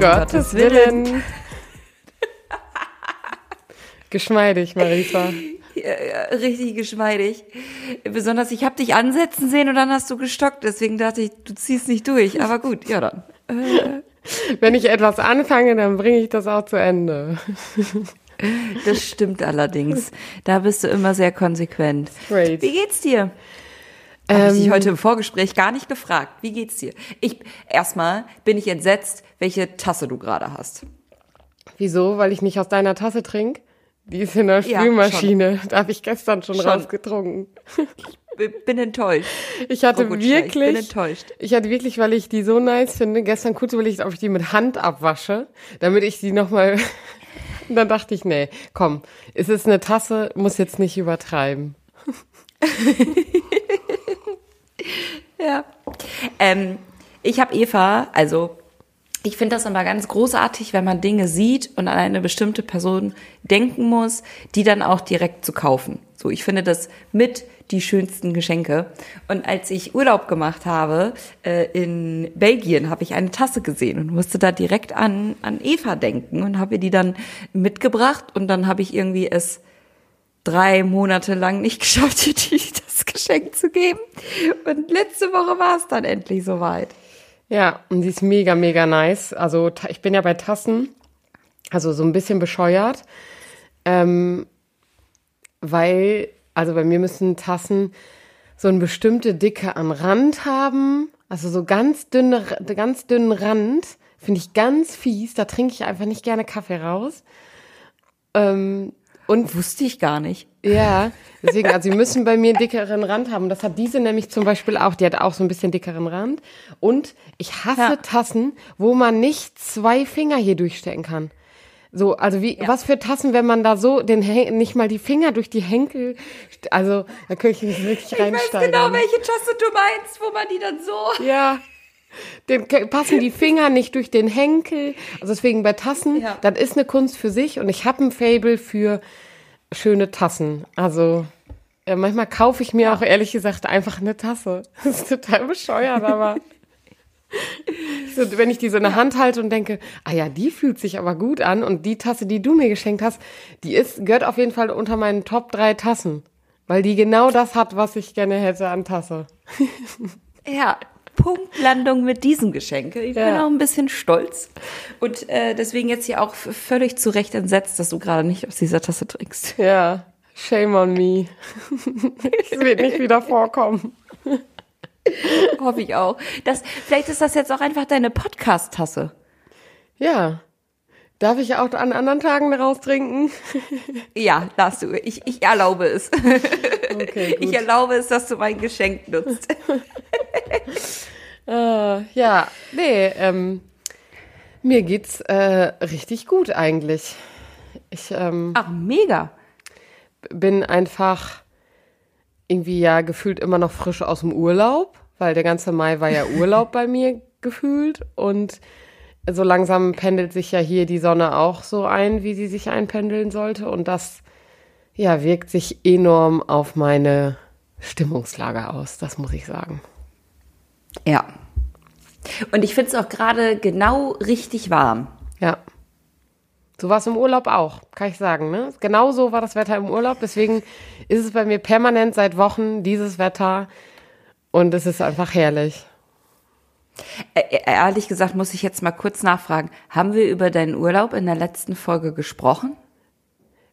Um, Gottes, Gottes Willen. Willen. Geschmeidig, Marisa. Ja, ja, richtig geschmeidig. Besonders, ich habe dich ansetzen sehen und dann hast du gestockt. Deswegen dachte ich, du ziehst nicht durch. Aber gut, ja dann. Äh. Wenn ich etwas anfange, dann bringe ich das auch zu Ende. Das stimmt allerdings. Da bist du immer sehr konsequent. Great. Wie geht's dir? Habe ich dich ähm, heute im Vorgespräch gar nicht gefragt. Wie geht's dir? Ich erstmal bin ich entsetzt, welche Tasse du gerade hast. Wieso? Weil ich nicht aus deiner Tasse trinke? Die ist in der Spülmaschine. Ja, da habe ich gestern schon, schon. rausgetrunken. Ich bin enttäuscht. Ich hatte wirklich, ich bin enttäuscht. Ich hatte wirklich, weil ich die so nice finde, gestern kurz überlegt, ob ich die mit Hand abwasche, damit ich die nochmal. dann dachte ich, nee, komm, es ist eine Tasse, muss jetzt nicht übertreiben. ja. Ähm, ich habe Eva, also ich finde das immer ganz großartig, wenn man Dinge sieht und an eine bestimmte Person denken muss, die dann auch direkt zu kaufen. So, ich finde das mit die schönsten Geschenke. Und als ich Urlaub gemacht habe äh, in Belgien, habe ich eine Tasse gesehen und musste da direkt an, an Eva denken und habe ihr die dann mitgebracht und dann habe ich irgendwie es drei Monate lang nicht geschafft, ihr das Geschenk zu geben. Und letzte Woche war es dann endlich soweit. Ja, und die ist mega, mega nice. Also ich bin ja bei Tassen, also so ein bisschen bescheuert, ähm, weil, also bei mir müssen Tassen so eine bestimmte Dicke am Rand haben, also so ganz dünne, ganz dünnen Rand, finde ich ganz fies. Da trinke ich einfach nicht gerne Kaffee raus. Ähm, und wusste ich gar nicht. Ja, deswegen, also sie müssen bei mir einen dickeren Rand haben. Das hat diese nämlich zum Beispiel auch. Die hat auch so ein bisschen dickeren Rand. Und ich hasse ja. Tassen, wo man nicht zwei Finger hier durchstecken kann. So, also wie, ja. was für Tassen, wenn man da so den nicht mal die Finger durch die Henkel, also da könnte ich nicht wirklich reinsteigen. Ich weiß genau, welche Tasse du meinst, wo man die dann so. Ja. Den passen die Finger nicht durch den Henkel. Also deswegen bei Tassen, ja. das ist eine Kunst für sich und ich habe ein Fable für schöne Tassen. Also ja, manchmal kaufe ich mir ja. auch ehrlich gesagt einfach eine Tasse. Das ist total bescheuert, aber so, wenn ich die so in der Hand halte und denke, ah ja, die fühlt sich aber gut an und die Tasse, die du mir geschenkt hast, die ist gehört auf jeden Fall unter meinen Top drei Tassen, weil die genau das hat, was ich gerne hätte an Tasse. Ja, Punktlandung mit diesem Geschenk. Ich bin ja. auch ein bisschen stolz. Und äh, deswegen jetzt hier auch völlig zu Recht entsetzt, dass du gerade nicht aus dieser Tasse trinkst. Ja, shame on me. Es wird nicht wieder vorkommen. Hoffe ich auch. Das, vielleicht ist das jetzt auch einfach deine Podcast-Tasse. Ja. Darf ich auch an anderen Tagen daraus trinken? Ja, darfst du. Ich, ich erlaube es. Okay. Ich erlaube es, dass du mein Geschenk nutzt. äh, ja, nee, ähm, mir geht's äh, richtig gut eigentlich. Ich, ähm, Ach, mega. Bin einfach irgendwie ja gefühlt immer noch frisch aus dem Urlaub, weil der ganze Mai war ja Urlaub bei mir gefühlt und so langsam pendelt sich ja hier die Sonne auch so ein, wie sie sich einpendeln sollte und das ja wirkt sich enorm auf meine Stimmungslage aus, das muss ich sagen. Ja. Und ich finde es auch gerade genau richtig warm. Ja. So war es im Urlaub auch, kann ich sagen. Ne? Genau so war das Wetter im Urlaub. Deswegen ist es bei mir permanent seit Wochen dieses Wetter. Und es ist einfach herrlich. Ehrlich gesagt muss ich jetzt mal kurz nachfragen. Haben wir über deinen Urlaub in der letzten Folge gesprochen?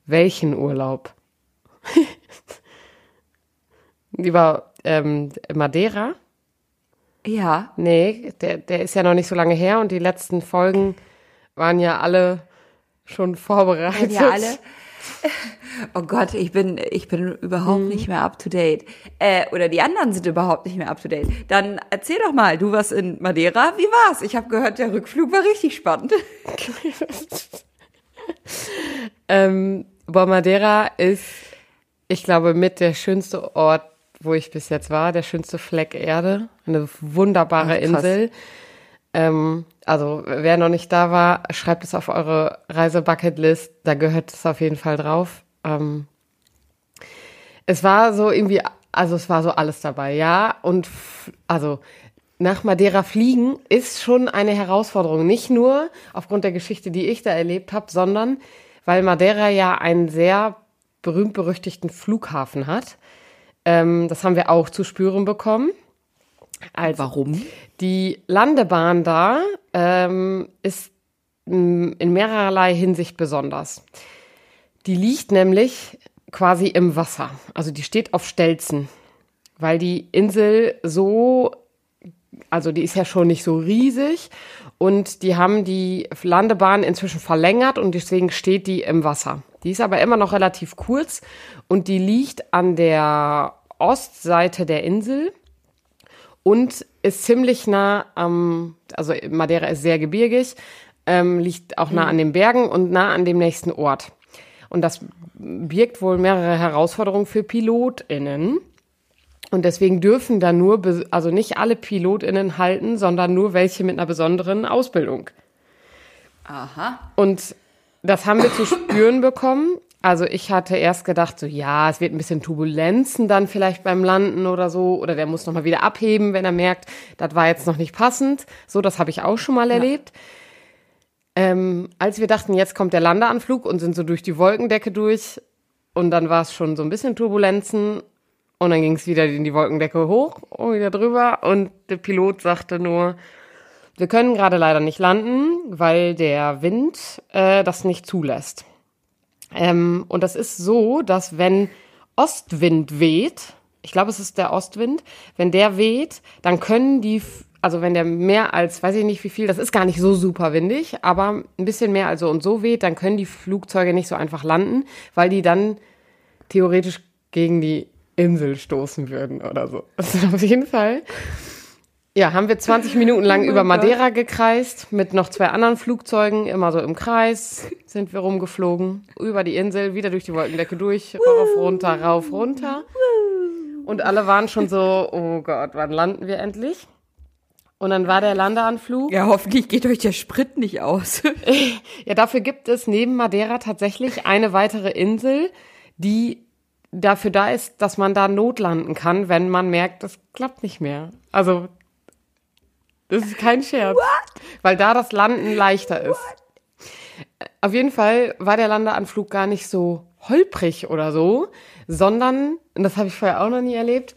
Welchen Urlaub? Lieber ähm, Madeira? Ja. Nee, der, der ist ja noch nicht so lange her und die letzten Folgen waren ja alle schon vorbereitet. Ja, alle. Oh Gott, ich bin, ich bin überhaupt hm. nicht mehr up to date. Äh, oder die anderen sind überhaupt nicht mehr up to date. Dann erzähl doch mal, du warst in Madeira. Wie war's? Ich habe gehört, der Rückflug war richtig spannend. ähm, boah, Madeira ist, ich glaube, mit der schönste Ort wo ich bis jetzt war, der schönste Fleck Erde, eine wunderbare Ach, Insel. Ähm, also wer noch nicht da war, schreibt es auf eure Reisebucketlist, da gehört es auf jeden Fall drauf. Ähm, es war so irgendwie, also es war so alles dabei, ja. Und also nach Madeira fliegen ist schon eine Herausforderung. Nicht nur aufgrund der Geschichte, die ich da erlebt habe, sondern weil Madeira ja einen sehr berühmt-berüchtigten Flughafen hat. Ähm, das haben wir auch zu spüren bekommen. Also, Warum? Die Landebahn da ähm, ist mm, in mehrerlei Hinsicht besonders. Die liegt nämlich quasi im Wasser. Also die steht auf Stelzen, weil die Insel so, also die ist ja schon nicht so riesig und die haben die Landebahn inzwischen verlängert und deswegen steht die im Wasser. Die ist aber immer noch relativ kurz und die liegt an der Ostseite der Insel und ist ziemlich nah am, also Madeira ist sehr gebirgig, ähm, liegt auch nah mhm. an den Bergen und nah an dem nächsten Ort. Und das birgt wohl mehrere Herausforderungen für PilotInnen. Und deswegen dürfen da nur, also nicht alle PilotInnen halten, sondern nur welche mit einer besonderen Ausbildung. Aha. Und das haben wir zu spüren bekommen. Also ich hatte erst gedacht, so ja, es wird ein bisschen Turbulenzen dann vielleicht beim Landen oder so, oder der muss nochmal wieder abheben, wenn er merkt, das war jetzt noch nicht passend. So, das habe ich auch schon mal ja. erlebt. Ähm, als wir dachten, jetzt kommt der Landeanflug und sind so durch die Wolkendecke durch und dann war es schon so ein bisschen Turbulenzen und dann ging es wieder in die Wolkendecke hoch und wieder drüber und der Pilot sagte nur, wir können gerade leider nicht landen, weil der Wind äh, das nicht zulässt. Ähm, und das ist so, dass wenn Ostwind weht, ich glaube, es ist der Ostwind, wenn der weht, dann können die also wenn der mehr als, weiß ich nicht wie viel, das ist gar nicht so super windig, aber ein bisschen mehr also und so weht, dann können die Flugzeuge nicht so einfach landen, weil die dann theoretisch gegen die Insel stoßen würden oder so. Also auf jeden Fall. Ja, haben wir 20 Minuten lang oh über Madeira Gott. gekreist mit noch zwei anderen Flugzeugen, immer so im Kreis sind wir rumgeflogen, über die Insel, wieder durch die Wolkendecke durch, rauf, runter, rauf, runter. Und alle waren schon so, oh Gott, wann landen wir endlich? Und dann war der Landeanflug. Ja, hoffentlich geht euch der Sprit nicht aus. ja, dafür gibt es neben Madeira tatsächlich eine weitere Insel, die dafür da ist, dass man da notlanden kann, wenn man merkt, das klappt nicht mehr. Also, das ist kein Scherz. What? Weil da das Landen leichter ist. What? Auf jeden Fall war der Landeanflug gar nicht so holprig oder so, sondern, und das habe ich vorher auch noch nie erlebt,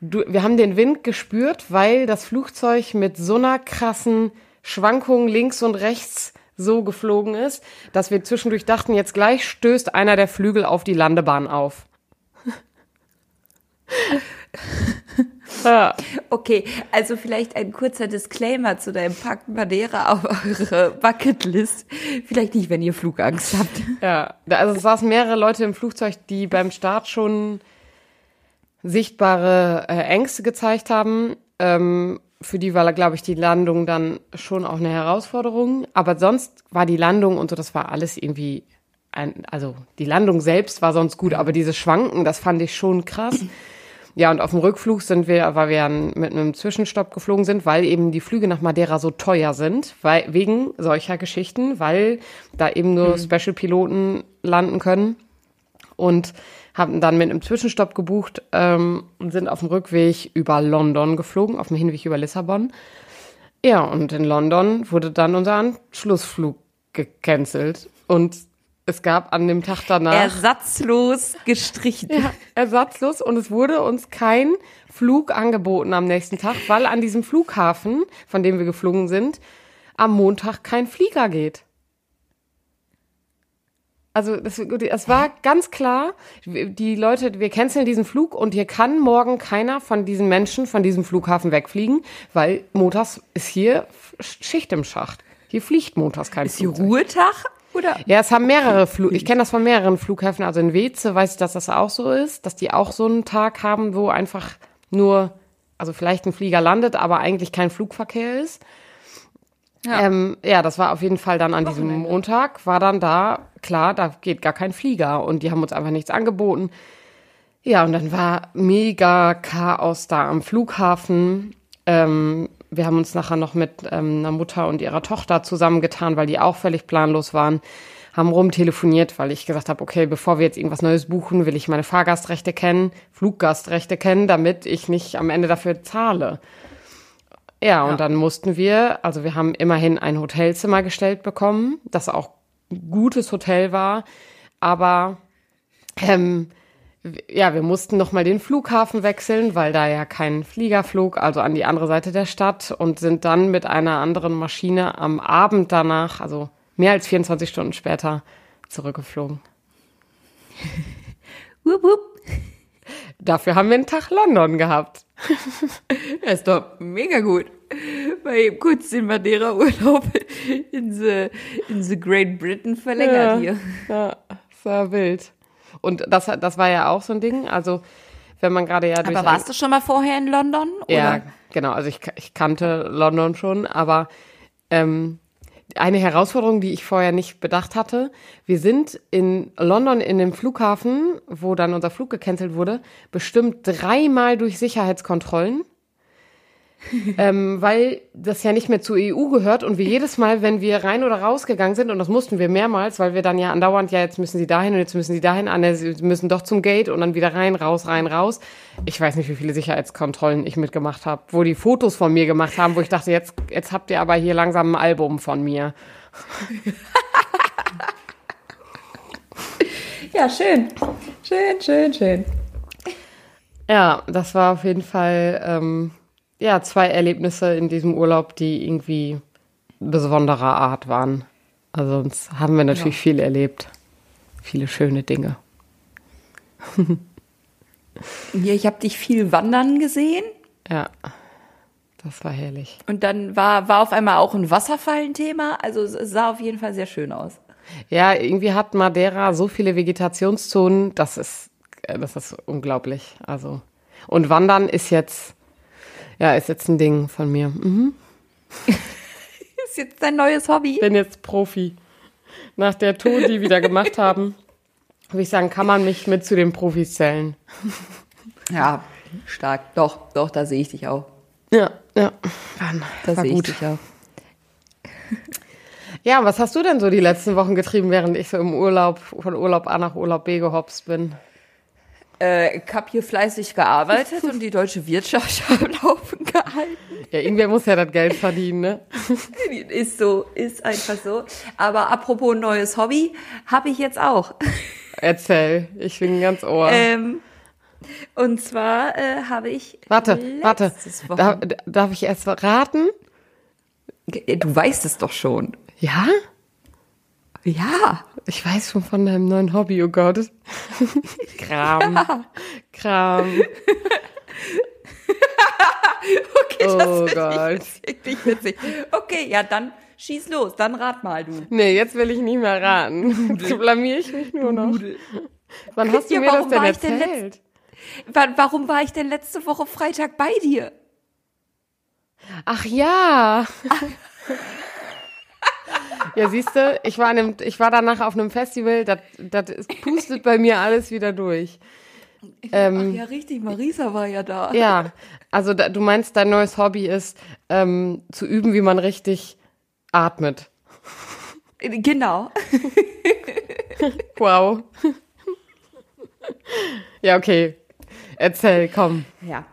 du, wir haben den Wind gespürt, weil das Flugzeug mit so einer krassen Schwankung links und rechts so geflogen ist, dass wir zwischendurch dachten, jetzt gleich stößt einer der Flügel auf die Landebahn auf. ja. Okay, also vielleicht ein kurzer Disclaimer zu deinem Pakt Madeira auf eure Bucketlist. Vielleicht nicht, wenn ihr Flugangst habt. Ja, also es saßen mehrere Leute im Flugzeug, die beim Start schon sichtbare äh, Ängste gezeigt haben. Ähm, für die war, glaube ich, die Landung dann schon auch eine Herausforderung. Aber sonst war die Landung und so, das war alles irgendwie, ein, also die Landung selbst war sonst gut, aber diese Schwanken, das fand ich schon krass. Ja, und auf dem Rückflug sind wir, weil wir mit einem Zwischenstopp geflogen sind, weil eben die Flüge nach Madeira so teuer sind, weil, wegen solcher Geschichten, weil da eben nur mhm. Special-Piloten landen können. Und haben dann mit einem Zwischenstopp gebucht ähm, und sind auf dem Rückweg über London geflogen, auf dem Hinweg über Lissabon. Ja, und in London wurde dann unser Anschlussflug gecancelt und es gab an dem Tag danach ersatzlos gestrichen. Ja, ersatzlos und es wurde uns kein Flug angeboten am nächsten Tag, weil an diesem Flughafen, von dem wir geflogen sind, am Montag kein Flieger geht. Also das, es war ganz klar, die Leute, wir canceln diesen Flug und hier kann morgen keiner von diesen Menschen von diesem Flughafen wegfliegen, weil montags ist hier Schicht im Schacht. Hier fliegt montags kein Ist hier Ruhetag? Oder? Ja, es haben mehrere Flug. Ich kenne das von mehreren Flughäfen. Also in Weze weiß ich, dass das auch so ist, dass die auch so einen Tag haben, wo einfach nur, also vielleicht ein Flieger landet, aber eigentlich kein Flugverkehr ist. Ja. Ähm, ja, das war auf jeden Fall dann an diesem Montag, war dann da, klar, da geht gar kein Flieger und die haben uns einfach nichts angeboten. Ja, und dann war mega Chaos da am Flughafen. Ähm, wir haben uns nachher noch mit ähm, einer Mutter und ihrer Tochter zusammengetan, weil die auch völlig planlos waren, haben rumtelefoniert, weil ich gesagt habe, okay, bevor wir jetzt irgendwas Neues buchen, will ich meine Fahrgastrechte kennen, Fluggastrechte kennen, damit ich nicht am Ende dafür zahle. Ja, und dann mussten wir, also wir haben immerhin ein Hotelzimmer gestellt bekommen, das auch ein gutes Hotel war, aber ähm, ja, wir mussten noch mal den Flughafen wechseln, weil da ja kein Flieger flog, also an die andere Seite der Stadt und sind dann mit einer anderen Maschine am Abend danach, also mehr als 24 Stunden später, zurückgeflogen. wup, wup. Dafür haben wir einen Tag London gehabt. Das ist doch mega gut. Mal eben kurz den Madeira-Urlaub in the, in the Great Britain verlängert ja, hier. Ja, das war wild. Und das, das war ja auch so ein Ding. Also, wenn man gerade ja. Aber warst du schon mal vorher in London? Oder? Ja, genau. Also, ich, ich kannte London schon, aber ähm, eine Herausforderung, die ich vorher nicht bedacht hatte. Wir sind in London in dem Flughafen, wo dann unser Flug gecancelt wurde, bestimmt dreimal durch Sicherheitskontrollen. Ähm, weil das ja nicht mehr zur EU gehört und wir jedes Mal, wenn wir rein oder rausgegangen sind, und das mussten wir mehrmals, weil wir dann ja andauernd, ja, jetzt müssen sie dahin und jetzt müssen sie dahin, an, sie müssen doch zum Gate und dann wieder rein, raus, rein, raus. Ich weiß nicht, wie viele Sicherheitskontrollen ich mitgemacht habe, wo die Fotos von mir gemacht haben, wo ich dachte, jetzt, jetzt habt ihr aber hier langsam ein Album von mir. ja, schön. Schön, schön, schön. Ja, das war auf jeden Fall. Ähm, ja, zwei Erlebnisse in diesem Urlaub, die irgendwie besonderer Art waren. Also sonst haben wir natürlich ja. viel erlebt. Viele schöne Dinge. ja, ich habe dich viel wandern gesehen. Ja, das war herrlich. Und dann war, war auf einmal auch ein Wasserfall ein Thema. Also es sah auf jeden Fall sehr schön aus. Ja, irgendwie hat Madeira so viele Vegetationszonen, das ist, das ist unglaublich. Also, und Wandern ist jetzt ja, ist jetzt ein Ding von mir. Mhm. ist jetzt dein neues Hobby. Bin jetzt Profi. Nach der Tour, die wir wieder gemacht haben, würde ich sagen, kann man mich mit zu den Profis zählen. Ja, stark. Doch, doch, da sehe ich dich auch. Ja, ja. Dann, da sehe ich dich auch. Ja, was hast du denn so die letzten Wochen getrieben, während ich so im Urlaub, von Urlaub A nach Urlaub B gehopst bin? Äh, ich habe hier fleißig gearbeitet und die deutsche Wirtschaft am Laufen gehalten. Ja, irgendwer muss ja das Geld verdienen, ne? ist so, ist einfach so. Aber apropos neues Hobby, habe ich jetzt auch. Erzähl, ich bin ganz ohr. Ähm, und zwar äh, habe ich. Warte, warte. Darf, darf ich erst raten? Du weißt es doch schon. Ja? Ja. Ich weiß schon von deinem neuen Hobby, oh Gott. Kram. Ja. Kram. okay, das oh Gott. wirklich witzig. Okay, ja, dann schieß los, dann rat mal du. Nee, jetzt will ich nicht mehr raten. Jetzt blamier ich mich nur noch. Wann hast du ja, mir das denn erzählt? Denn warum war ich denn letzte Woche Freitag bei dir? Ach ja. Ja, siehst du, ich war, einem, ich war danach auf einem Festival, das, das pustet bei mir alles wieder durch. Ähm, Ach ja, richtig, Marisa war ja da. Ja, also da, du meinst, dein neues Hobby ist, ähm, zu üben, wie man richtig atmet. Genau. wow. Ja, okay. Erzähl, komm. Ja.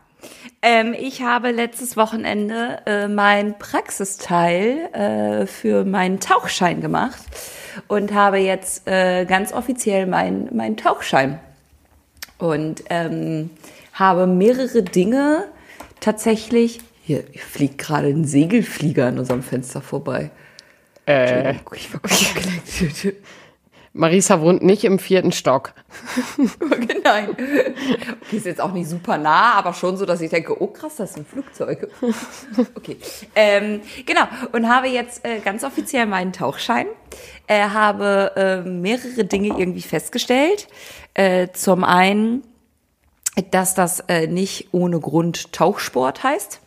Ähm, ich habe letztes Wochenende äh, mein Praxisteil äh, für meinen Tauchschein gemacht und habe jetzt äh, ganz offiziell meinen mein Tauchschein. Und ähm, habe mehrere Dinge tatsächlich. Hier fliegt gerade ein Segelflieger an unserem Fenster vorbei. Äh. Ich war Marisa wohnt nicht im vierten Stock. Nein. Okay, ist jetzt auch nicht super nah, aber schon so, dass ich denke, oh krass, das ist ein Flugzeug. Okay. Ähm, genau. Und habe jetzt äh, ganz offiziell meinen Tauchschein. Äh, habe äh, mehrere Dinge irgendwie festgestellt. Äh, zum einen, dass das äh, nicht ohne Grund Tauchsport heißt.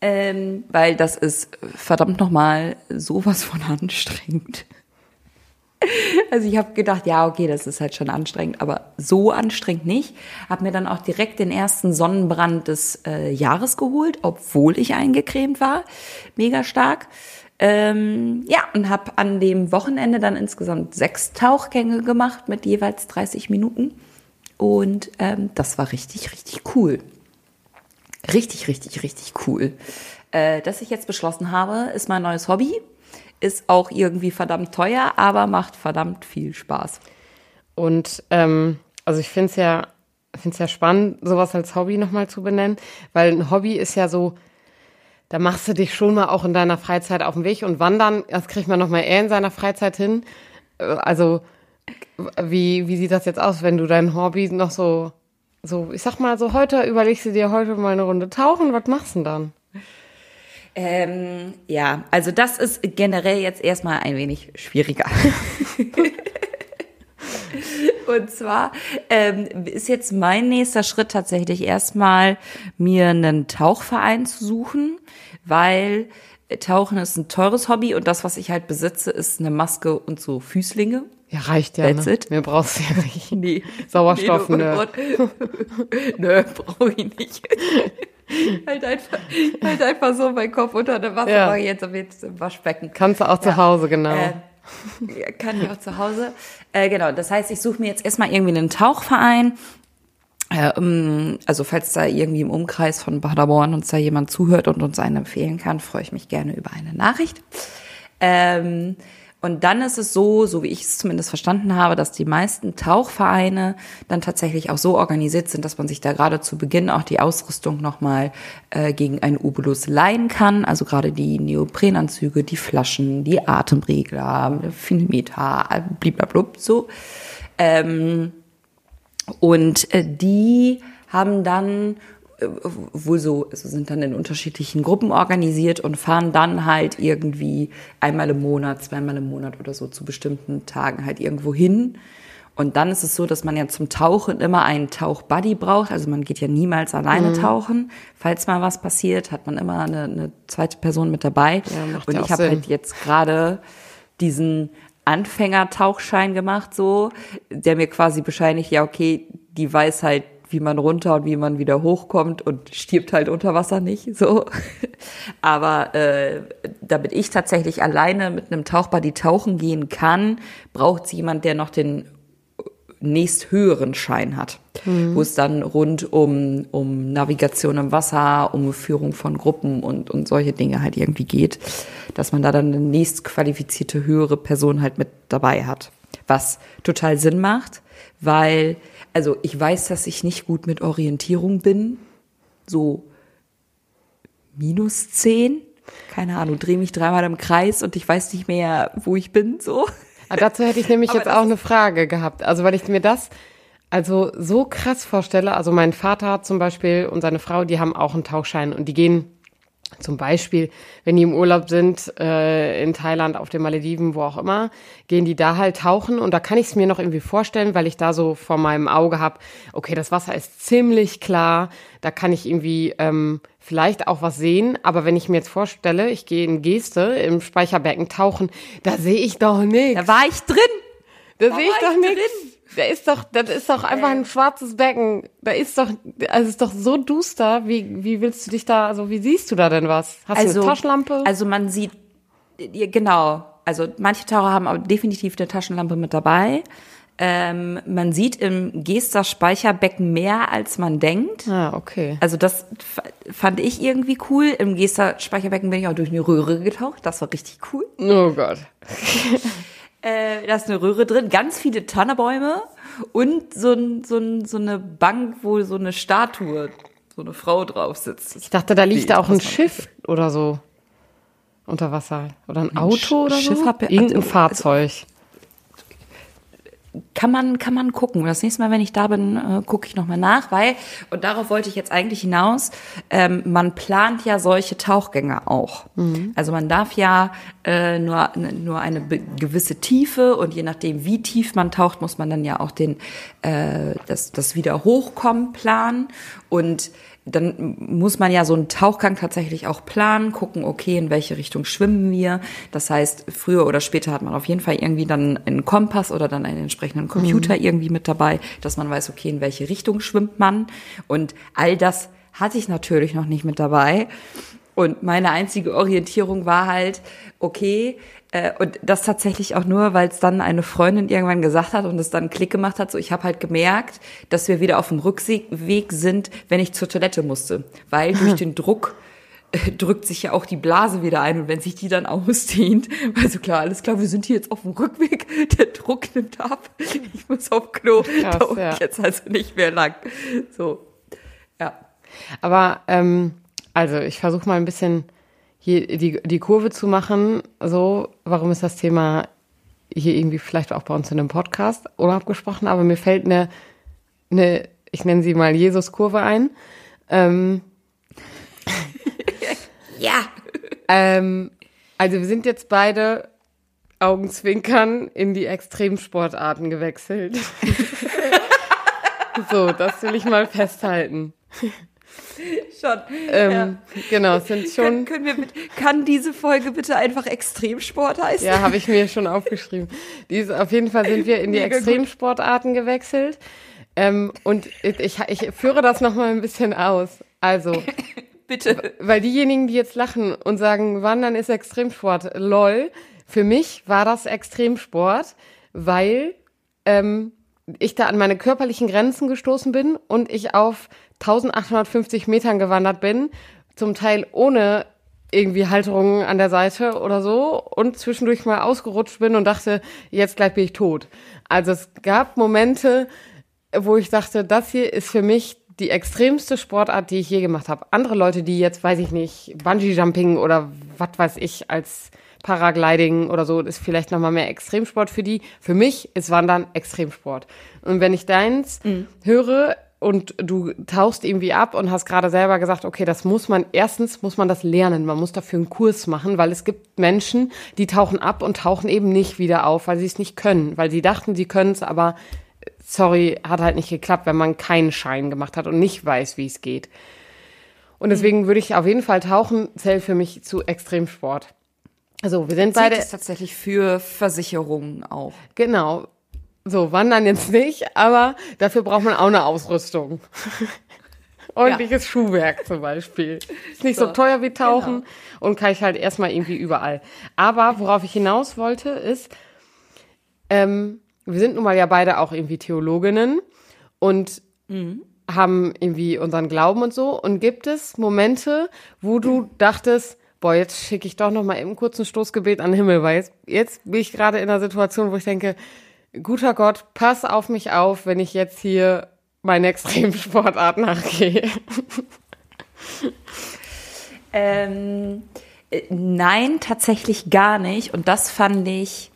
Ähm, weil das ist verdammt nochmal sowas von anstrengend. Also ich habe gedacht, ja, okay, das ist halt schon anstrengend, aber so anstrengend nicht. Habe mir dann auch direkt den ersten Sonnenbrand des äh, Jahres geholt, obwohl ich eingecremt war. Mega stark. Ähm, ja, und habe an dem Wochenende dann insgesamt sechs Tauchgänge gemacht mit jeweils 30 Minuten. Und ähm, das war richtig, richtig cool. Richtig, richtig, richtig cool. Äh, das ich jetzt beschlossen habe, ist mein neues Hobby. Ist auch irgendwie verdammt teuer, aber macht verdammt viel Spaß. Und ähm, also ich finde es ja, find's ja spannend, sowas als Hobby nochmal zu benennen, weil ein Hobby ist ja so, da machst du dich schon mal auch in deiner Freizeit auf den Weg und wandern, das kriegt man nochmal eher in seiner Freizeit hin. Äh, also wie, wie sieht das jetzt aus, wenn du dein Hobby noch so, so, ich sag mal, so heute überlegst du dir heute mal eine Runde tauchen, was machst du denn dann? Ähm, ja, also das ist generell jetzt erstmal ein wenig schwieriger. Und zwar ähm, ist jetzt mein nächster Schritt tatsächlich erstmal, mir einen Tauchverein zu suchen, weil Tauchen ist ein teures Hobby und das, was ich halt besitze, ist eine Maske und so Füßlinge. Ja, reicht ja. That's ne? it. Mehr brauchst du ja nicht. Nee. Sauerstoff, nee, ne? Nö, brauche ich nicht. halt, einfach, halt einfach so mein Kopf unter der Wasser, ja. jetzt aber jetzt im Waschbecken. Kannst du auch ja. zu Hause, genau. Äh, kann ich auch zu Hause. Äh, genau, das heißt, ich suche mir jetzt erstmal irgendwie einen Tauchverein. Äh, also falls da irgendwie im Umkreis von Paderborn uns da jemand zuhört und uns einen empfehlen kann, freue ich mich gerne über eine Nachricht. Ähm, und dann ist es so, so wie ich es zumindest verstanden habe, dass die meisten Tauchvereine dann tatsächlich auch so organisiert sind, dass man sich da gerade zu Beginn auch die Ausrüstung nochmal äh, gegen einen Ubulus leihen kann. Also gerade die Neoprenanzüge, die Flaschen, die Atemregler, Filmeter, bliblablub, so. Ähm, und äh, die haben dann wohl so, also sind dann in unterschiedlichen Gruppen organisiert und fahren dann halt irgendwie einmal im Monat, zweimal im Monat oder so zu bestimmten Tagen halt irgendwo hin. Und dann ist es so, dass man ja zum Tauchen immer einen Tauchbuddy braucht. Also man geht ja niemals alleine mhm. tauchen. Falls mal was passiert, hat man immer eine, eine zweite Person mit dabei. Ja, und ich habe halt jetzt gerade diesen Anfänger-Tauchschein gemacht, so, der mir quasi bescheinigt, ja, okay, die weiß halt, wie man runter und wie man wieder hochkommt und stirbt halt unter Wasser nicht. So. Aber äh, damit ich tatsächlich alleine mit einem Tauchbuddy tauchen gehen kann, braucht es jemand, der noch den nächst höheren Schein hat, mhm. wo es dann rund um, um Navigation im Wasser, um Führung von Gruppen und, und solche Dinge halt irgendwie geht, dass man da dann eine nächstqualifizierte höhere Person halt mit dabei hat. Was total Sinn macht, weil also ich weiß, dass ich nicht gut mit Orientierung bin. So minus zehn. Keine Ahnung, drehe mich dreimal im Kreis und ich weiß nicht mehr, wo ich bin, so. Aber ah, dazu hätte ich nämlich jetzt auch eine Frage gehabt. Also, weil ich mir das also so krass vorstelle. Also, mein Vater zum Beispiel und seine Frau, die haben auch einen Tauchschein und die gehen zum Beispiel, wenn die im Urlaub sind, äh, in Thailand, auf den Malediven, wo auch immer, gehen die da halt tauchen und da kann ich es mir noch irgendwie vorstellen, weil ich da so vor meinem Auge habe, okay, das Wasser ist ziemlich klar, da kann ich irgendwie ähm, vielleicht auch was sehen, aber wenn ich mir jetzt vorstelle, ich gehe in Geste im Speicherbecken tauchen, da sehe ich doch nichts. Da war ich drin. Da, da sehe ich doch nichts. Da ist doch, das ist doch einfach ein schwarzes Becken. Da ist doch, also ist doch so duster. Wie, wie willst du dich da, also wie siehst du da denn was? Hast also, du eine Taschenlampe? Also man sieht, genau. Also manche Taucher haben aber definitiv eine Taschenlampe mit dabei. Ähm, man sieht im Gester Speicherbecken mehr, als man denkt. Ah, okay. Also das fand ich irgendwie cool. Im Gester Speicherbecken bin ich auch durch eine Röhre getaucht. Das war richtig cool. Oh Gott. Äh, da ist eine Röhre drin, ganz viele Tannebäume und so, ein, so, ein, so eine Bank, wo so eine Statue, so eine Frau drauf sitzt. Ich dachte, da liegt da auch ein Schiff oder so unter Wasser. Oder ein, ein Auto oder Schiff so? Irgendein also, Fahrzeug kann man, kann man gucken. Das nächste Mal, wenn ich da bin, äh, gucke ich nochmal nach, weil, und darauf wollte ich jetzt eigentlich hinaus, ähm, man plant ja solche Tauchgänge auch. Mhm. Also man darf ja äh, nur, nur eine gewisse Tiefe und je nachdem, wie tief man taucht, muss man dann ja auch den, äh, das, das Wiederhochkommen planen. Und dann muss man ja so einen Tauchgang tatsächlich auch planen, gucken, okay, in welche Richtung schwimmen wir. Das heißt, früher oder später hat man auf jeden Fall irgendwie dann einen Kompass oder dann einen entsprechenden Computer mhm. irgendwie mit dabei, dass man weiß, okay, in welche Richtung schwimmt man. Und all das hatte ich natürlich noch nicht mit dabei. Und meine einzige Orientierung war halt, okay, äh, und das tatsächlich auch nur, weil es dann eine Freundin irgendwann gesagt hat und es dann Klick gemacht hat. So, ich habe halt gemerkt, dass wir wieder auf dem Rückweg sind, wenn ich zur Toilette musste, weil durch den Druck äh, drückt sich ja auch die Blase wieder ein und wenn sich die dann ausdehnt, also klar, alles klar, wir sind hier jetzt auf dem Rückweg, der Druck nimmt ab, ich muss auf Klo, Krass, dauert ja. jetzt also nicht mehr lang. So, ja. Aber ähm, also ich versuche mal ein bisschen hier die, die Kurve zu machen. So, warum ist das Thema hier irgendwie vielleicht auch bei uns in einem Podcast unabgesprochen? Aber mir fällt eine, eine ich nenne sie mal Jesus-Kurve ein. Ähm, ja. Ähm, also wir sind jetzt beide Augenzwinkern in die Extremsportarten gewechselt. so, das will ich mal festhalten. schon. Ähm, ja. Genau, sind schon. Können, können wir mit, kann diese Folge bitte einfach Extremsport heißen? Ja, habe ich mir schon aufgeschrieben. Dies, auf jeden Fall sind wir in die Extremsportarten gewechselt. Ähm, und ich, ich führe das nochmal ein bisschen aus. Also. bitte. Weil diejenigen, die jetzt lachen und sagen, Wandern ist Extremsport, lol. Für mich war das Extremsport, weil ähm, ich da an meine körperlichen Grenzen gestoßen bin und ich auf 1850 Metern gewandert bin, zum Teil ohne irgendwie Halterungen an der Seite oder so und zwischendurch mal ausgerutscht bin und dachte, jetzt gleich bin ich tot. Also es gab Momente, wo ich dachte, das hier ist für mich die extremste Sportart, die ich je gemacht habe. Andere Leute, die jetzt, weiß ich nicht, Bungee Jumping oder was weiß ich als Paragliding oder so, ist vielleicht nochmal mehr Extremsport für die. Für mich ist Wandern Extremsport. Und wenn ich deins mhm. höre, und du tauchst irgendwie ab und hast gerade selber gesagt, okay, das muss man, erstens muss man das lernen, man muss dafür einen Kurs machen, weil es gibt Menschen, die tauchen ab und tauchen eben nicht wieder auf, weil sie es nicht können, weil sie dachten, sie können es, aber sorry, hat halt nicht geklappt, wenn man keinen Schein gemacht hat und nicht weiß, wie es geht. Und deswegen würde ich auf jeden Fall tauchen, zählt für mich zu Extremsport. Also wir sind beide. Das tatsächlich für Versicherungen auch. Genau. So, wandern jetzt nicht, aber dafür braucht man auch eine Ausrüstung. Ordentliches ja. Schuhwerk zum Beispiel. Ist nicht so, so teuer wie Tauchen genau. und kann ich halt erstmal irgendwie überall. Aber worauf ich hinaus wollte, ist, ähm, wir sind nun mal ja beide auch irgendwie Theologinnen und mhm. haben irgendwie unseren Glauben und so. Und gibt es Momente, wo du dachtest, boah, jetzt schicke ich doch noch mal eben kurz ein Stoßgebet an den Himmel, weil jetzt, jetzt bin ich gerade in einer Situation, wo ich denke, guter Gott, pass auf mich auf, wenn ich jetzt hier meine Extremsportart nachgehe. ähm, äh, nein, tatsächlich gar nicht. Und das fand ich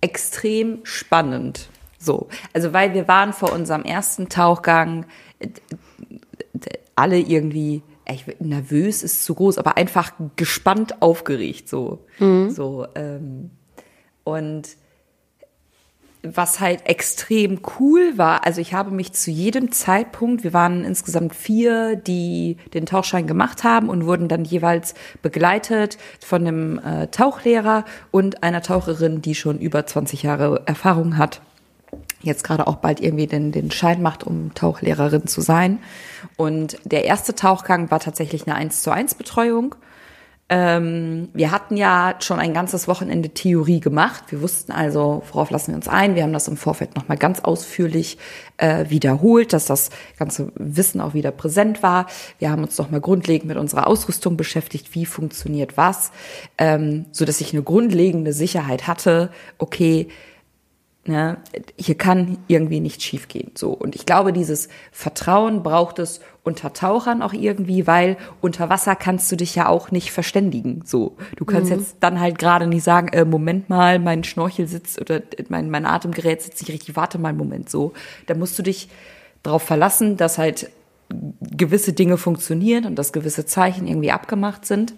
extrem spannend. So, also weil wir waren vor unserem ersten Tauchgang äh, alle irgendwie ich, nervös ist zu groß, aber einfach gespannt aufgeregt so, mhm. so ähm, und was halt extrem cool war, also ich habe mich zu jedem Zeitpunkt, wir waren insgesamt vier, die den Tauchschein gemacht haben und wurden dann jeweils begleitet von einem äh, Tauchlehrer und einer Taucherin, die schon über 20 Jahre Erfahrung hat. Jetzt gerade auch bald irgendwie den, den Schein macht, um Tauchlehrerin zu sein. Und der erste Tauchgang war tatsächlich eine 1 zu 1 Betreuung. Ähm, wir hatten ja schon ein ganzes Wochenende Theorie gemacht. Wir wussten also, worauf lassen wir uns ein. Wir haben das im Vorfeld nochmal ganz ausführlich äh, wiederholt, dass das ganze Wissen auch wieder präsent war. Wir haben uns nochmal grundlegend mit unserer Ausrüstung beschäftigt, wie funktioniert was, ähm, so dass ich eine grundlegende Sicherheit hatte. Okay, Ne, hier kann irgendwie nichts schiefgehen. So. Und ich glaube, dieses Vertrauen braucht es unter Tauchern auch irgendwie, weil unter Wasser kannst du dich ja auch nicht verständigen. So. Du kannst mhm. jetzt dann halt gerade nicht sagen, äh, Moment mal, mein Schnorchel sitzt oder mein, mein Atemgerät sitzt nicht richtig, warte mal einen Moment. So. Da musst du dich darauf verlassen, dass halt gewisse Dinge funktionieren und dass gewisse Zeichen irgendwie abgemacht sind.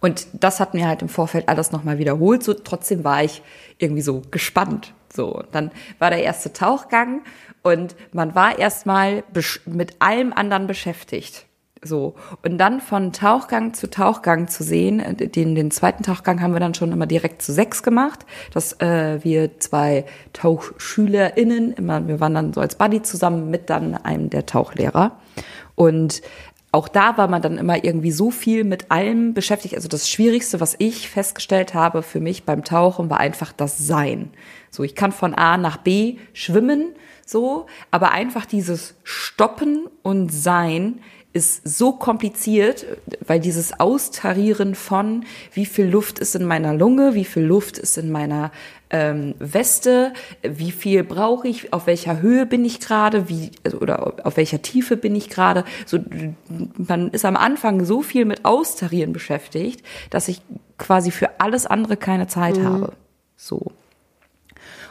Und das hat mir halt im Vorfeld alles nochmal wiederholt. So, trotzdem war ich irgendwie so gespannt. So, dann war der erste Tauchgang und man war erstmal mit allem anderen beschäftigt. So. Und dann von Tauchgang zu Tauchgang zu sehen, äh, den, den zweiten Tauchgang haben wir dann schon immer direkt zu sechs gemacht, dass äh, wir zwei TauchschülerInnen, immer, wir waren dann so als Buddy zusammen mit dann einem der Tauchlehrer. Und auch da war man dann immer irgendwie so viel mit allem beschäftigt. Also das Schwierigste, was ich festgestellt habe für mich beim Tauchen, war einfach das Sein. So, ich kann von A nach B schwimmen, so, aber einfach dieses Stoppen und Sein ist so kompliziert, weil dieses Austarieren von, wie viel Luft ist in meiner Lunge, wie viel Luft ist in meiner ähm, Weste, wie viel brauche ich, auf welcher Höhe bin ich gerade, wie also, oder auf welcher Tiefe bin ich gerade. So, man ist am Anfang so viel mit Austarieren beschäftigt, dass ich quasi für alles andere keine Zeit mhm. habe. So.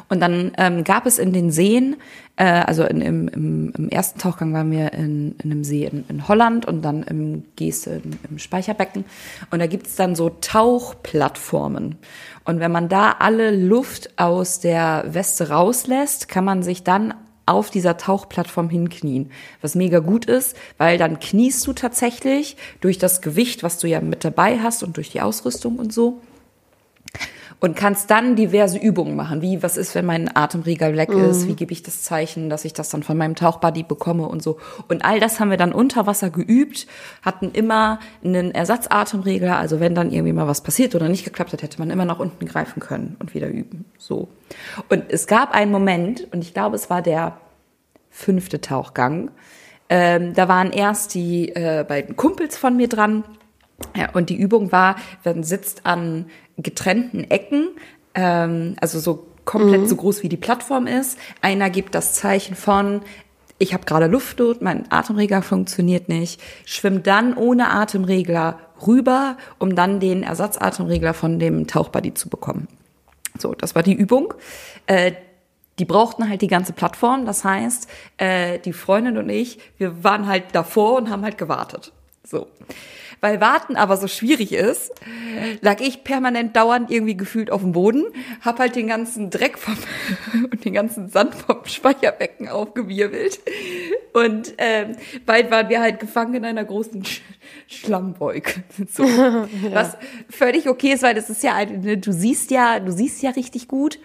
Und dann ähm, gab es in den Seen, äh, also in, im, im, im ersten Tauchgang waren wir in, in einem See in, in Holland und dann im im, im Speicherbecken. Und da gibt's dann so Tauchplattformen. Und wenn man da alle Luft aus der Weste rauslässt, kann man sich dann auf dieser Tauchplattform hinknien, was mega gut ist, weil dann kniest du tatsächlich durch das Gewicht, was du ja mit dabei hast und durch die Ausrüstung und so und kannst dann diverse Übungen machen, wie was ist, wenn mein Atemrieger weg ist, mhm. wie gebe ich das Zeichen, dass ich das dann von meinem Tauchbuddy bekomme und so. Und all das haben wir dann unter Wasser geübt, hatten immer einen Ersatzatemregler, also wenn dann irgendwie mal was passiert oder nicht geklappt hat, hätte man immer nach unten greifen können und wieder üben. So. Und es gab einen Moment, und ich glaube, es war der fünfte Tauchgang, ähm, da waren erst die äh, beiden Kumpels von mir dran. Ja, und die Übung war, man sitzt an getrennten Ecken, ähm, also so komplett mhm. so groß wie die Plattform ist. Einer gibt das Zeichen von ich habe gerade Luftnot, mein Atemregler funktioniert nicht, schwimmt dann ohne Atemregler rüber, um dann den Ersatzatemregler von dem Tauchbuddy zu bekommen. So, das war die Übung. Äh, die brauchten halt die ganze Plattform. Das heißt, äh, die Freundin und ich, wir waren halt davor und haben halt gewartet. So. Weil Warten aber so schwierig ist, lag ich permanent dauernd irgendwie gefühlt auf dem Boden, hab halt den ganzen Dreck vom und den ganzen Sand vom Speicherbecken aufgewirbelt. Und ähm, bald waren wir halt gefangen in einer großen Sch Schlammbeuge. So. ja. Was völlig okay ist, weil das ist ja, du siehst ja, du siehst ja richtig gut.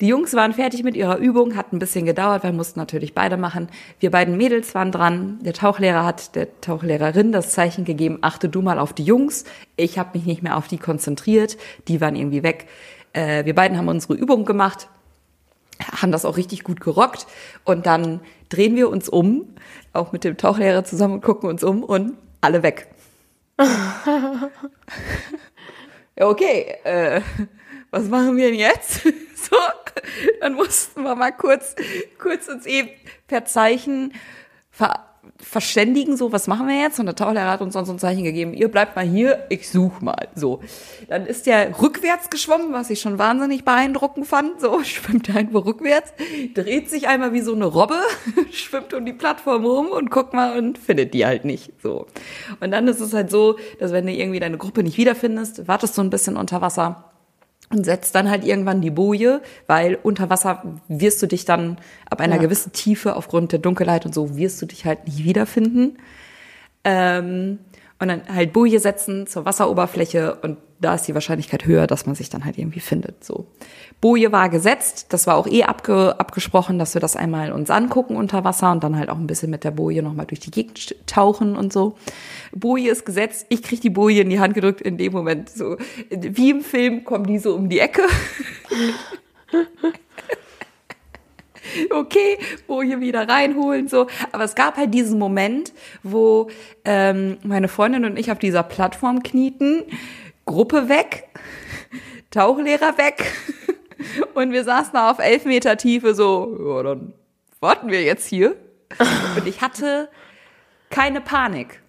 Die Jungs waren fertig mit ihrer Übung, hat ein bisschen gedauert, weil mussten natürlich beide machen. Wir beiden Mädels waren dran. Der Tauchlehrer hat der Tauchlehrerin das Zeichen gegeben, achte du mal auf die Jungs. Ich habe mich nicht mehr auf die konzentriert, die waren irgendwie weg. Äh, wir beiden haben unsere Übung gemacht, haben das auch richtig gut gerockt und dann drehen wir uns um, auch mit dem Tauchlehrer zusammen und gucken uns um und alle weg. okay, äh, was machen wir denn jetzt? so, dann mussten wir mal kurz, kurz uns eben per Zeichen ver verständigen, so, was machen wir jetzt? Und der Tauchlehrer hat uns dann so ein Zeichen gegeben, ihr bleibt mal hier, ich such mal, so. Dann ist der rückwärts geschwommen, was ich schon wahnsinnig beeindruckend fand, so, schwimmt er einfach rückwärts, dreht sich einmal wie so eine Robbe, schwimmt um die Plattform rum und guckt mal und findet die halt nicht, so. Und dann ist es halt so, dass wenn du irgendwie deine Gruppe nicht wiederfindest, wartest du ein bisschen unter Wasser, und setzt dann halt irgendwann die Boje, weil unter Wasser wirst du dich dann ab einer ja. gewissen Tiefe aufgrund der Dunkelheit und so wirst du dich halt nicht wiederfinden. Ähm, und dann halt Boje setzen zur Wasseroberfläche und da ist die Wahrscheinlichkeit höher, dass man sich dann halt irgendwie findet. So. Boje war gesetzt, das war auch eh abge, abgesprochen, dass wir das einmal uns angucken unter Wasser und dann halt auch ein bisschen mit der Boje nochmal durch die Gegend tauchen und so. Boje ist gesetzt, ich krieg die Boje in die Hand gedrückt in dem Moment. So, wie im Film kommen die so um die Ecke. okay, Boje wieder reinholen, so. Aber es gab halt diesen Moment, wo ähm, meine Freundin und ich auf dieser Plattform knieten, Gruppe weg, Tauchlehrer weg und wir saßen da auf elf Meter Tiefe so, ja, dann warten wir jetzt hier. Und ich hatte keine Panik.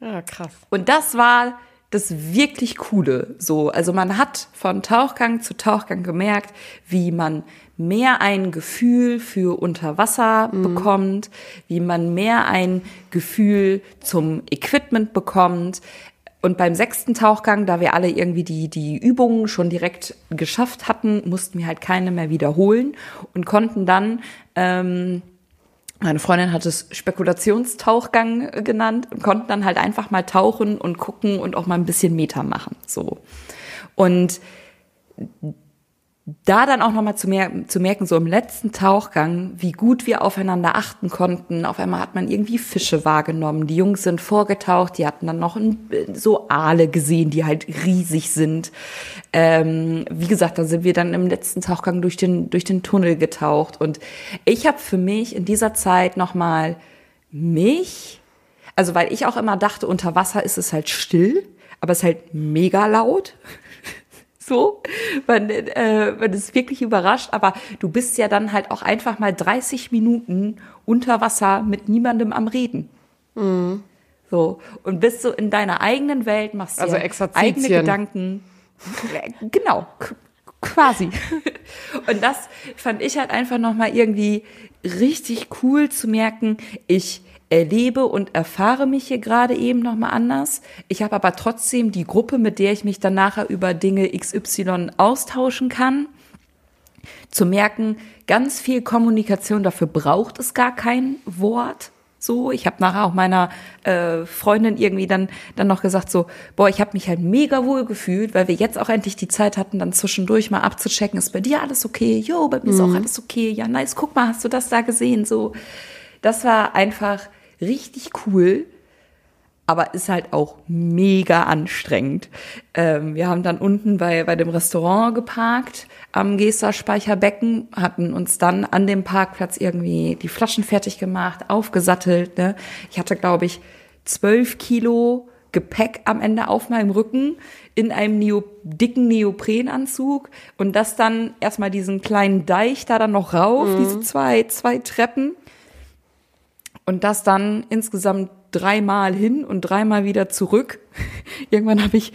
Ja, krass. Und das war das wirklich Coole. So, also man hat von Tauchgang zu Tauchgang gemerkt, wie man mehr ein Gefühl für Unterwasser mhm. bekommt, wie man mehr ein Gefühl zum Equipment bekommt. Und beim sechsten Tauchgang, da wir alle irgendwie die, die Übungen schon direkt geschafft hatten, mussten wir halt keine mehr wiederholen und konnten dann, ähm, meine Freundin hat es Spekulationstauchgang genannt und konnten dann halt einfach mal tauchen und gucken und auch mal ein bisschen Meter machen, so. Und da dann auch nochmal zu, mer zu merken, so im letzten Tauchgang, wie gut wir aufeinander achten konnten. Auf einmal hat man irgendwie Fische wahrgenommen. Die Jungs sind vorgetaucht, die hatten dann noch ein, so Aale gesehen, die halt riesig sind. Ähm, wie gesagt, da sind wir dann im letzten Tauchgang durch den, durch den Tunnel getaucht. Und ich habe für mich in dieser Zeit nochmal mich, also weil ich auch immer dachte, unter Wasser ist es halt still, aber es ist halt mega laut so. Man, äh, man ist wirklich überrascht, aber du bist ja dann halt auch einfach mal 30 Minuten unter Wasser mit niemandem am Reden. Mhm. So. Und bist so in deiner eigenen Welt, machst also dir eigene Gedanken. genau. Quasi. Und das fand ich halt einfach nochmal irgendwie richtig cool zu merken. Ich erlebe und erfahre mich hier gerade eben nochmal anders. Ich habe aber trotzdem die Gruppe, mit der ich mich dann nachher über Dinge XY austauschen kann. Zu merken, ganz viel Kommunikation, dafür braucht es gar kein Wort. So, ich habe nachher auch meiner äh, Freundin irgendwie dann dann noch gesagt so, boah, ich habe mich halt mega wohl gefühlt, weil wir jetzt auch endlich die Zeit hatten, dann zwischendurch mal abzuchecken, ist bei dir alles okay? Jo, bei mir mhm. ist auch mhm. alles okay. Ja, nice. Guck mal, hast du das da gesehen? So, das war einfach richtig cool, aber ist halt auch mega anstrengend. Ähm, wir haben dann unten bei, bei dem Restaurant geparkt am Gester Speicherbecken, hatten uns dann an dem Parkplatz irgendwie die Flaschen fertig gemacht, aufgesattelt. Ne? Ich hatte, glaube ich, zwölf Kilo Gepäck am Ende auf meinem Rücken in einem Neo dicken Neoprenanzug und das dann erstmal diesen kleinen Deich da dann noch rauf, mhm. diese zwei, zwei Treppen und das dann insgesamt dreimal hin und dreimal wieder zurück. Irgendwann habe ich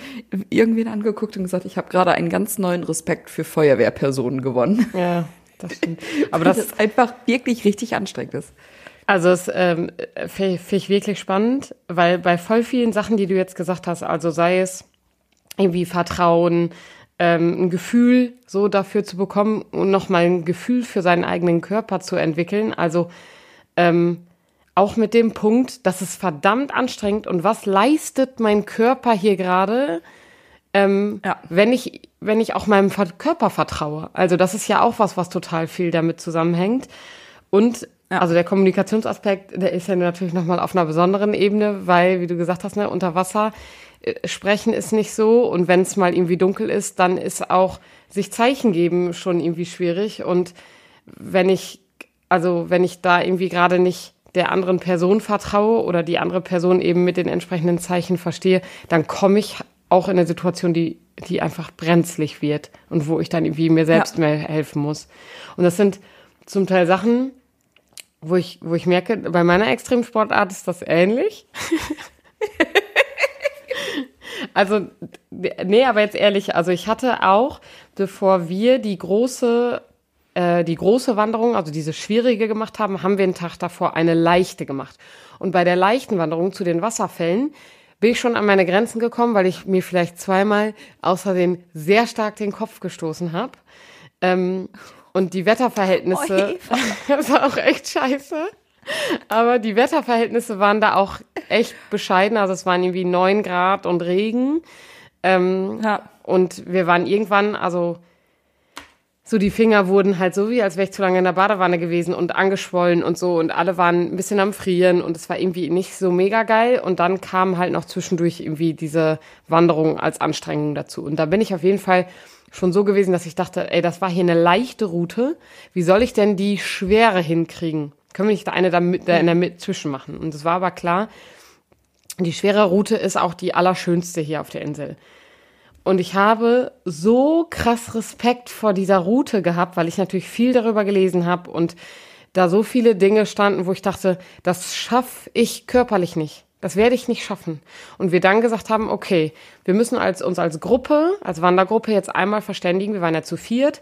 irgendwen angeguckt und gesagt, ich habe gerade einen ganz neuen Respekt für Feuerwehrpersonen gewonnen. Ja, das stimmt. Aber das, das einfach wirklich richtig anstrengend ist. Also es ähm, finde ich wirklich spannend, weil bei voll vielen Sachen, die du jetzt gesagt hast, also sei es irgendwie Vertrauen, ähm, ein Gefühl so dafür zu bekommen und nochmal ein Gefühl für seinen eigenen Körper zu entwickeln. Also ähm, auch mit dem Punkt, das ist verdammt anstrengend und was leistet mein Körper hier gerade, ähm, ja. wenn ich wenn ich auch meinem Körper vertraue. Also das ist ja auch was, was total viel damit zusammenhängt. Und ja. also der Kommunikationsaspekt, der ist ja natürlich nochmal auf einer besonderen Ebene, weil, wie du gesagt hast, ne, unter Wasser äh, sprechen ist nicht so. Und wenn es mal irgendwie dunkel ist, dann ist auch sich Zeichen geben schon irgendwie schwierig. Und wenn ich, also wenn ich da irgendwie gerade nicht der anderen Person vertraue oder die andere Person eben mit den entsprechenden Zeichen verstehe, dann komme ich auch in eine Situation, die, die einfach brenzlig wird und wo ich dann irgendwie mir selbst ja. mehr helfen muss. Und das sind zum Teil Sachen, wo ich, wo ich merke, bei meiner Extremsportart ist das ähnlich. also, nee, aber jetzt ehrlich, also ich hatte auch, bevor wir die große äh, die große Wanderung, also diese schwierige gemacht haben, haben wir einen Tag davor eine leichte gemacht. Und bei der leichten Wanderung zu den Wasserfällen bin ich schon an meine Grenzen gekommen, weil ich mir vielleicht zweimal außerdem sehr stark den Kopf gestoßen habe. Ähm, und die Wetterverhältnisse, oh, das war auch echt scheiße. Aber die Wetterverhältnisse waren da auch echt bescheiden. Also es waren irgendwie neun Grad und Regen. Ähm, ja. Und wir waren irgendwann, also so die Finger wurden halt so wie, als wäre ich zu lange in der Badewanne gewesen und angeschwollen und so und alle waren ein bisschen am Frieren und es war irgendwie nicht so mega geil und dann kam halt noch zwischendurch irgendwie diese Wanderung als Anstrengung dazu und da bin ich auf jeden Fall schon so gewesen, dass ich dachte, ey, das war hier eine leichte Route, wie soll ich denn die schwere hinkriegen? Können wir nicht da eine da, mit, da in der Mitte zwischen machen? Und es war aber klar, die schwere Route ist auch die allerschönste hier auf der Insel. Und ich habe so krass Respekt vor dieser Route gehabt, weil ich natürlich viel darüber gelesen habe und da so viele Dinge standen, wo ich dachte, das schaffe ich körperlich nicht. Das werde ich nicht schaffen. Und wir dann gesagt haben, okay, wir müssen als, uns als Gruppe, als Wandergruppe jetzt einmal verständigen, wir waren ja zu viert,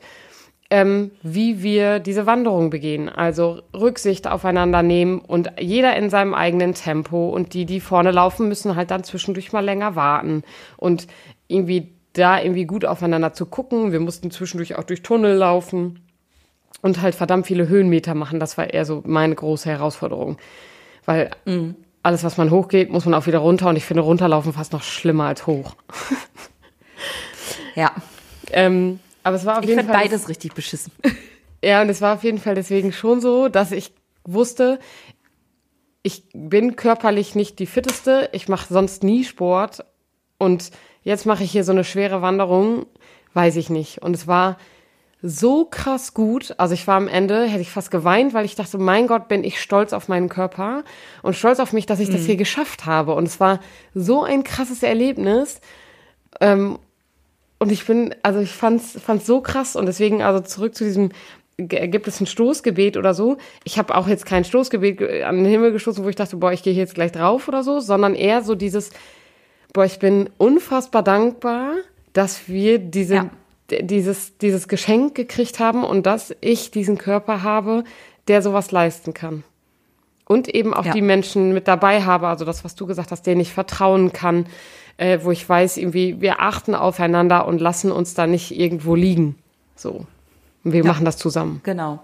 ähm, wie wir diese Wanderung begehen. Also Rücksicht aufeinander nehmen und jeder in seinem eigenen Tempo und die, die vorne laufen, müssen halt dann zwischendurch mal länger warten. Und irgendwie da irgendwie gut aufeinander zu gucken. Wir mussten zwischendurch auch durch Tunnel laufen und halt verdammt viele Höhenmeter machen. Das war eher so meine große Herausforderung. Weil mhm. alles, was man hochgeht, muss man auch wieder runter und ich finde runterlaufen fast noch schlimmer als hoch. ja. Ähm, Aber es war auf ich jeden Fall. beides richtig beschissen. Ja, und es war auf jeden Fall deswegen schon so, dass ich wusste, ich bin körperlich nicht die fitteste, ich mache sonst nie Sport und jetzt mache ich hier so eine schwere Wanderung, weiß ich nicht. Und es war so krass gut. Also ich war am Ende, hätte ich fast geweint, weil ich dachte, mein Gott, bin ich stolz auf meinen Körper und stolz auf mich, dass ich mhm. das hier geschafft habe. Und es war so ein krasses Erlebnis. Ähm, und ich bin, also ich fand's, fand's so krass und deswegen, also zurück zu diesem, gibt es ein Stoßgebet oder so? Ich habe auch jetzt kein Stoßgebet an den Himmel gestoßen, wo ich dachte, boah, ich gehe jetzt gleich drauf oder so, sondern eher so dieses, boah, ich bin unfassbar dankbar, dass wir diese, ja. dieses, dieses Geschenk gekriegt haben und dass ich diesen Körper habe, der sowas leisten kann. Und eben auch ja. die Menschen mit dabei habe, also das, was du gesagt hast, denen ich vertrauen kann, äh, wo ich weiß, irgendwie, wir achten aufeinander und lassen uns da nicht irgendwo liegen. So. Und wir ja. machen das zusammen. Genau.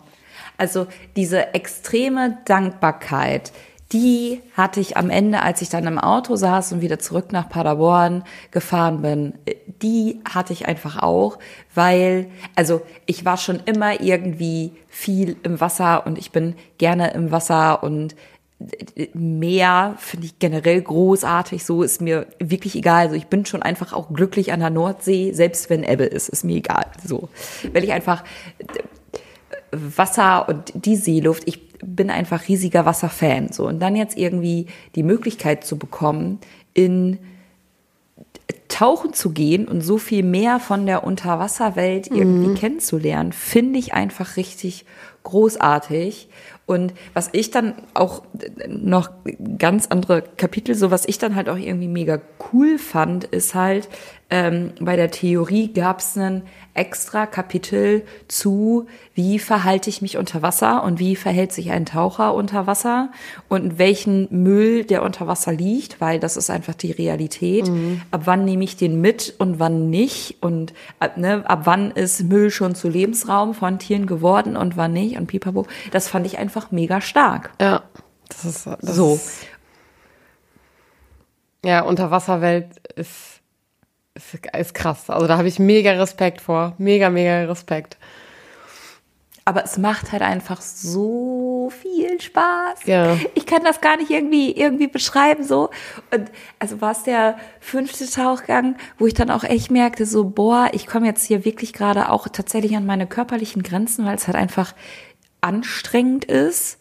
Also diese extreme Dankbarkeit, die hatte ich am Ende, als ich dann im Auto saß und wieder zurück nach Paderborn gefahren bin, die hatte ich einfach auch, weil, also ich war schon immer irgendwie viel im Wasser und ich bin gerne im Wasser und Meer finde ich generell großartig, so ist mir wirklich egal. Also ich bin schon einfach auch glücklich an der Nordsee, selbst wenn Ebbe ist, ist mir egal. So, weil ich einfach Wasser und die Seeluft, ich bin einfach riesiger Wasserfan. So und dann jetzt irgendwie die Möglichkeit zu bekommen, in tauchen zu gehen und so viel mehr von der Unterwasserwelt irgendwie mhm. kennenzulernen, finde ich einfach richtig großartig. Und was ich dann auch noch ganz andere Kapitel, so was ich dann halt auch irgendwie mega cool fand, ist halt, ähm, bei der Theorie gab es einen extra Kapitel zu, wie verhalte ich mich unter Wasser und wie verhält sich ein Taucher unter Wasser und welchen Müll der unter Wasser liegt, weil das ist einfach die Realität. Mhm. Ab wann nehme ich den mit und wann nicht und ab, ne, ab wann ist Müll schon zu Lebensraum von Tieren geworden und wann nicht und pipapo. Das fand ich einfach mega stark. Ja, das ist das so. Ist, ja, Unterwasserwelt ist ist, ist krass. Also da habe ich mega Respekt vor. Mega, mega Respekt. Aber es macht halt einfach so viel Spaß. Ja. Ich kann das gar nicht irgendwie, irgendwie beschreiben, so. Und also war es der fünfte Tauchgang, wo ich dann auch echt merkte, so, boah, ich komme jetzt hier wirklich gerade auch tatsächlich an meine körperlichen Grenzen, weil es halt einfach anstrengend ist.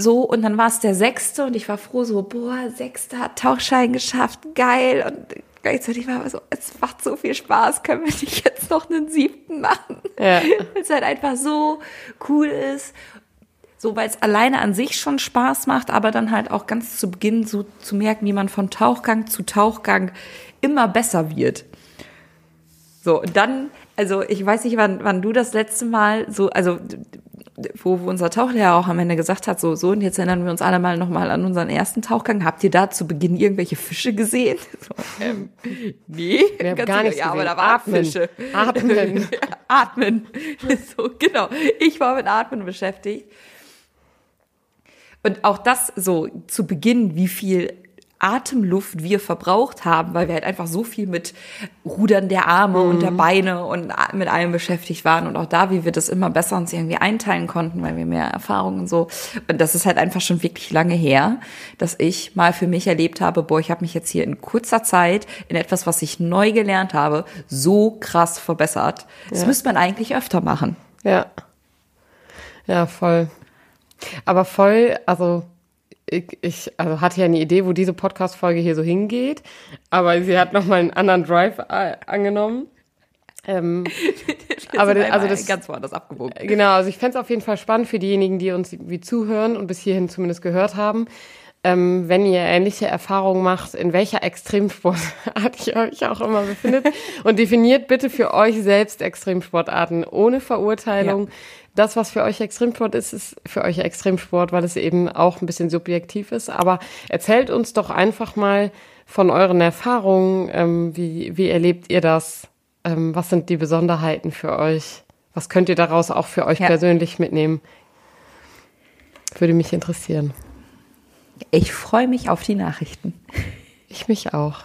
So, und dann war es der sechste und ich war froh, so, boah, sechster Tauchschein geschafft, geil. Und gleichzeitig war aber so, es macht so viel Spaß, können wir nicht jetzt noch einen siebten machen? Ja. Weil es halt einfach so cool ist. So, weil es alleine an sich schon Spaß macht, aber dann halt auch ganz zu Beginn so zu merken, wie man von Tauchgang zu Tauchgang immer besser wird. So, und dann, also ich weiß nicht, wann, wann du das letzte Mal so, also wo, wo unser Tauchlehrer auch am Ende gesagt hat, so, so, und jetzt erinnern wir uns alle mal nochmal an unseren ersten Tauchgang. Habt ihr da zu Beginn irgendwelche Fische gesehen? So, ähm, nee, wir haben gar nicht Ja, aber da waren Atmen. Fische. Atmen. Atmen. So, genau. Ich war mit Atmen beschäftigt. Und auch das so zu Beginn, wie viel Atemluft wir verbraucht haben, weil wir halt einfach so viel mit Rudern der Arme mhm. und der mhm. Beine und mit allem beschäftigt waren und auch da, wie wir das immer besser uns irgendwie einteilen konnten, weil wir mehr Erfahrung und so. Und das ist halt einfach schon wirklich lange her, dass ich mal für mich erlebt habe, boah, ich habe mich jetzt hier in kurzer Zeit in etwas, was ich neu gelernt habe, so krass verbessert. Das ja. müsste man eigentlich öfter machen. Ja. Ja, voll. Aber voll, also ich, ich also hatte ja eine Idee, wo diese Podcast-Folge hier so hingeht, aber sie hat nochmal einen anderen Drive äh, angenommen. Ähm, aber also das ganz woanders abgewogen. Genau, also ich fände es auf jeden Fall spannend für diejenigen, die uns wie zuhören und bis hierhin zumindest gehört haben. Ähm, wenn ihr ähnliche Erfahrungen macht, in welcher Extremsportart ihr euch auch immer befindet. und definiert bitte für euch selbst Extremsportarten ohne Verurteilung. Ja das, was für euch Extremsport ist, ist für euch Extremsport, weil es eben auch ein bisschen subjektiv ist. Aber erzählt uns doch einfach mal von euren Erfahrungen. Ähm, wie, wie erlebt ihr das? Ähm, was sind die Besonderheiten für euch? Was könnt ihr daraus auch für euch ja. persönlich mitnehmen? Würde mich interessieren. Ich freue mich auf die Nachrichten. Ich mich auch.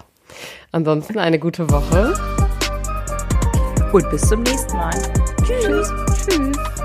Ansonsten eine gute Woche und bis zum nächsten Mal. Tschüss. Tschüss.